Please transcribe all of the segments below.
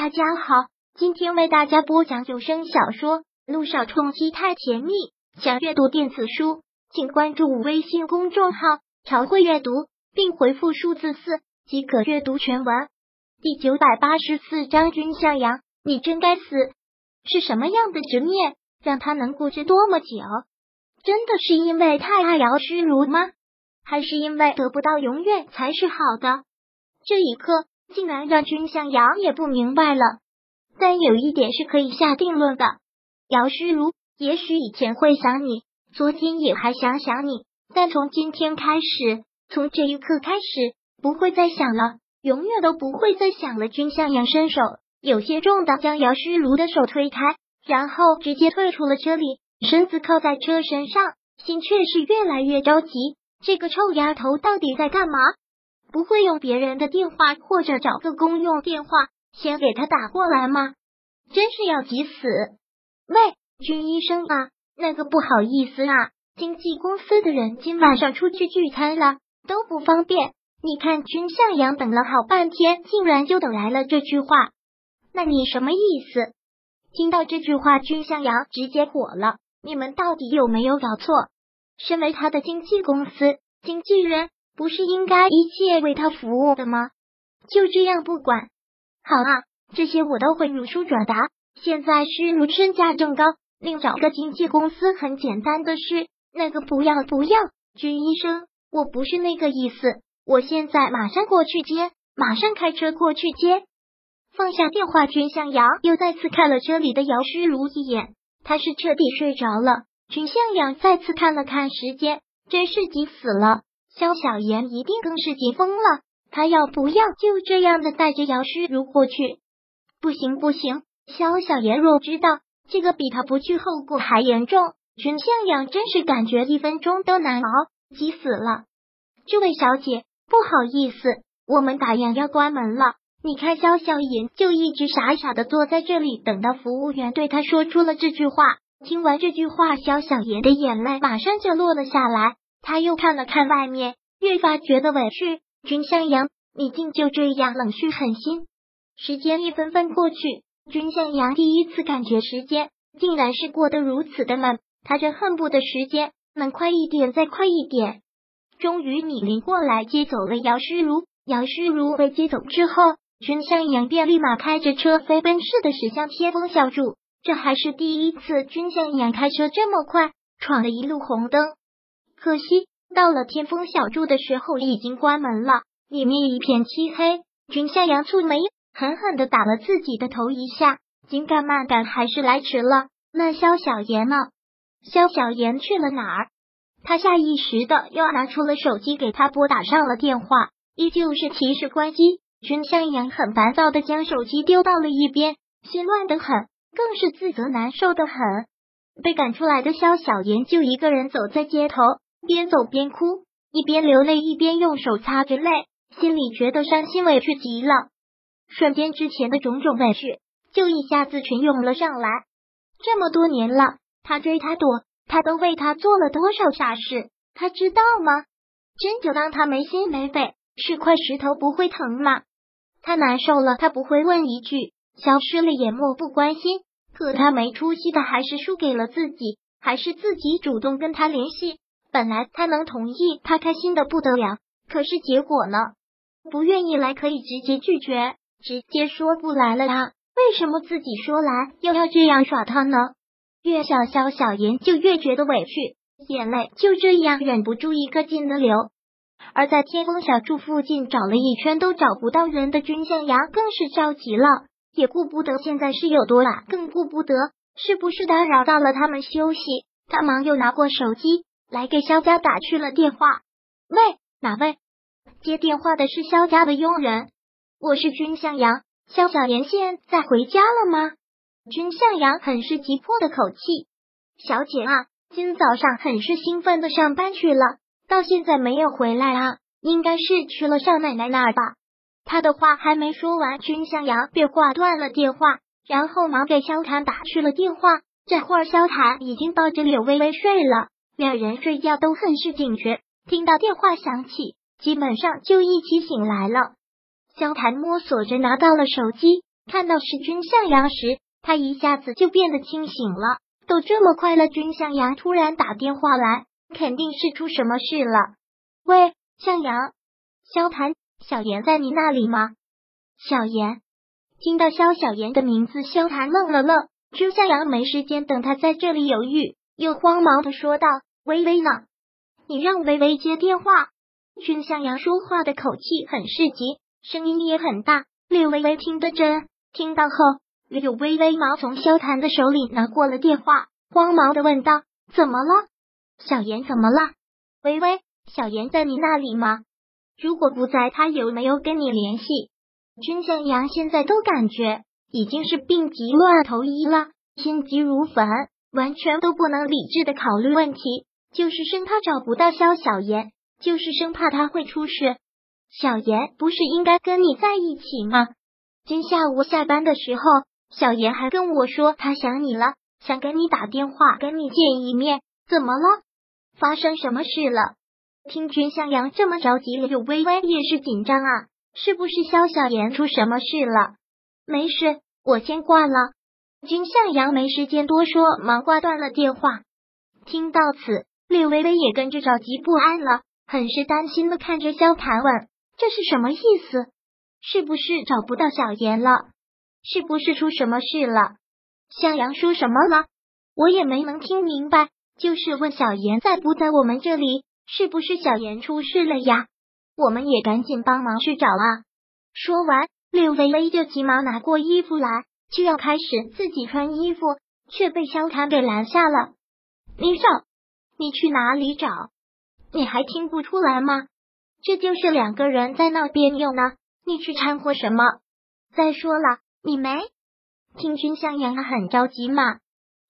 大家好，今天为大家播讲有声小说《路上冲击太甜蜜》。想阅读电子书，请关注微信公众号“朝会阅读”，并回复数字四即可阅读全文。第九百八十四章：君向阳，你真该死！是什么样的执念让他能固执多么久？真的是因为太爱姚诗如吗？还是因为得不到永远才是好的？这一刻。竟然让君向阳也不明白了，但有一点是可以下定论的：姚诗如也许以前会想你，昨天也还想想你，但从今天开始，从这一刻开始，不会再想了，永远都不会再想了。君向阳伸手有些重的将姚诗如的手推开，然后直接退出了车里，身子靠在车身上，心却是越来越着急。这个臭丫头到底在干嘛？不会用别人的电话或者找个公用电话先给他打过来吗？真是要急死！喂，君医生啊，那个不好意思啊，经纪公司的人今晚上出去聚餐了，都不方便。你看君向阳等了好半天，竟然就等来了这句话，那你什么意思？听到这句话，君向阳直接火了。你们到底有没有搞错？身为他的经纪公司经纪人。不是应该一切为他服务的吗？就这样不管，好啊，这些我都会如数转达。现在是如身价正高，另找个经纪公司很简单的事。那个不要不要，君医生，我不是那个意思。我现在马上过去接，马上开车过去接。放下电话，君向阳又再次看了车里的姚诗如一眼，他是彻底睡着了。君向阳再次看了看时间，真是急死了。萧小言一定更是急疯了，他要不要就这样的带着姚诗如过去？不行不行，萧小言若知道这个比他不去后果还严重，陈向阳真是感觉一分钟都难熬，急死了。这位小姐，不好意思，我们打烊要关门了。你看，萧小言就一直傻傻的坐在这里，等到服务员对他说出了这句话。听完这句话，萧小言的眼泪马上就落了下来。他又看了看外面，越发觉得委屈。君向阳，你竟就这样冷血狠心。时间一分分过去，君向阳第一次感觉时间竟然是过得如此的慢。他真恨不得时间能快一点，再快一点。终于，李林过来接走了姚诗如。姚诗如被接走之后，君向阳便立马开着车飞奔似的驶向天风小筑。这还是第一次，君向阳开车这么快，闯了一路红灯。可惜到了天风小筑的时候，已经关门了，里面一片漆黑。君向阳蹙眉，狠狠的打了自己的头一下，紧赶慢赶，还是来迟了。那萧小言呢？萧小言去了哪儿？他下意识的又拿出了手机，给他拨打上了电话，依旧是提示关机。君向阳很烦躁的将手机丢到了一边，心乱的很，更是自责难受的很。被赶出来的萧小言就一个人走在街头。边走边哭，一边流泪一边用手擦着泪，心里觉得伤心委屈极了。瞬间，之前的种种委屈就一下子全涌了上来。这么多年了，他追他躲，他都为他做了多少傻事，他知道吗？真就当他没心没肺，是块石头不会疼吗？他难受了，他不会问一句，消失了也漠不关心。可他没出息的还是输给了自己，还是自己主动跟他联系。本来他能同意，他开心的不得了。可是结果呢？不愿意来可以直接拒绝，直接说不来了。他为什么自己说来又要这样耍他呢？越想萧小言就越觉得委屈，眼泪就这样忍不住一个劲的流。而在天风小筑附近找了一圈都找不到人的君向阳更是着急了，也顾不得现在是有多懒，更顾不得是不是打扰到了他们休息。他忙又拿过手机。来给肖家打去了电话。喂，哪位？接电话的是肖家的佣人。我是君向阳。肖小言现在回家了吗？君向阳很是急迫的口气。小姐啊，今早上很是兴奋的上班去了，到现在没有回来啊，应该是去了少奶奶那儿吧。他的话还没说完，君向阳便挂断了电话，然后忙给萧谈打去了电话。这会儿萧谈已经抱着柳微微睡了。两人睡觉都很是警觉，听到电话响起，基本上就一起醒来了。萧谈摸索着拿到了手机，看到是君向阳时，他一下子就变得清醒了。都这么快了，君向阳突然打电话来，肯定是出什么事了。喂，向阳，萧谭，小妍在你那里吗？小妍听到萧小妍的名字，萧谭愣了愣。君向阳没时间等他在这里犹豫，又慌忙的说道：“微微呢？你让微微接电话。”君向阳说话的口气很是急，声音也很大。柳微微听得真，听到后，柳微微忙从萧谭的手里拿过了电话，慌忙的问道：“怎么了？小妍怎么了？微微。”小妍在你那里吗？如果不在，他有没有跟你联系？君向阳现在都感觉已经是病急乱投医了，心急如焚，完全都不能理智的考虑问题，就是生怕找不到萧小妍，就是生怕他会出事。小妍不是应该跟你在一起吗？今下午下班的时候，小妍还跟我说他想你了，想跟你打电话跟你见一面。怎么了？发生什么事了？听君向阳这么着急，柳微微也是紧张啊，是不是萧小言出什么事了？没事，我先挂了。君向阳没时间多说，忙挂断了电话。听到此，柳微微也跟着着急不安了，很是担心的看着萧谭问：“这是什么意思？是不是找不到小妍了？是不是出什么事了？”向阳说什么了？我也没能听明白，就是问小妍在不在我们这里。是不是小妍出事了呀？我们也赶紧帮忙去找啊！说完，柳微微就急忙拿过衣服来，就要开始自己穿衣服，却被萧谭给拦下了。你找？你去哪里找？你还听不出来吗？这就是两个人在闹别扭呢，你去掺和什么？再说了，你没听君向阳很着急吗？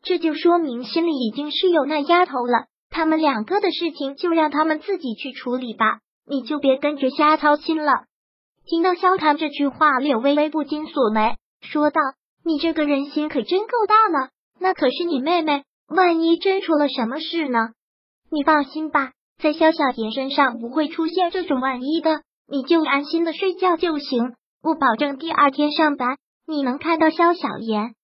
这就说明心里已经是有那丫头了。他们两个的事情就让他们自己去处理吧，你就别跟着瞎操心了。听到萧谈这句话，柳微微不禁锁眉，说道：“你这个人心可真够大了，那可是你妹妹，万一真出了什么事呢？你放心吧，在萧小妍身上不会出现这种万一的，你就安心的睡觉就行。我保证第二天上班你能看到萧小妍。”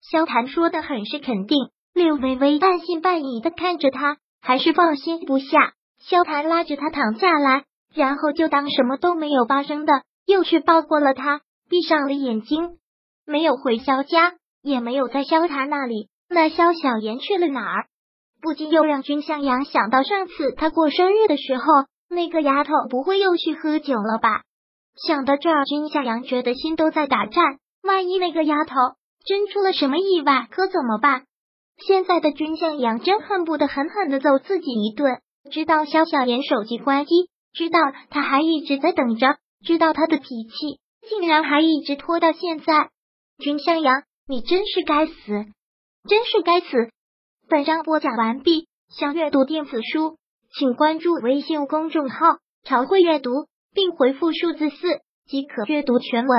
萧谈说的很是肯定，柳微微半信半疑的看着他。还是放心不下，萧谭拉着他躺下来，然后就当什么都没有发生的，又去抱过了他，闭上了眼睛，没有回萧家，也没有在萧谭那里。那萧小妍去了哪儿？不禁又让君向阳想到上次他过生日的时候，那个丫头不会又去喝酒了吧？想到这儿，君向阳觉得心都在打颤。万一那个丫头真出了什么意外，可怎么办？现在的君向阳真恨不得狠狠的揍自己一顿。知道萧小妍手机关机，知道他还一直在等着，知道他的脾气竟然还一直拖到现在。君向阳，你真是该死，真是该死！本章播讲完毕。想阅读电子书，请关注微信公众号“朝会阅读”，并回复数字四即可阅读全文。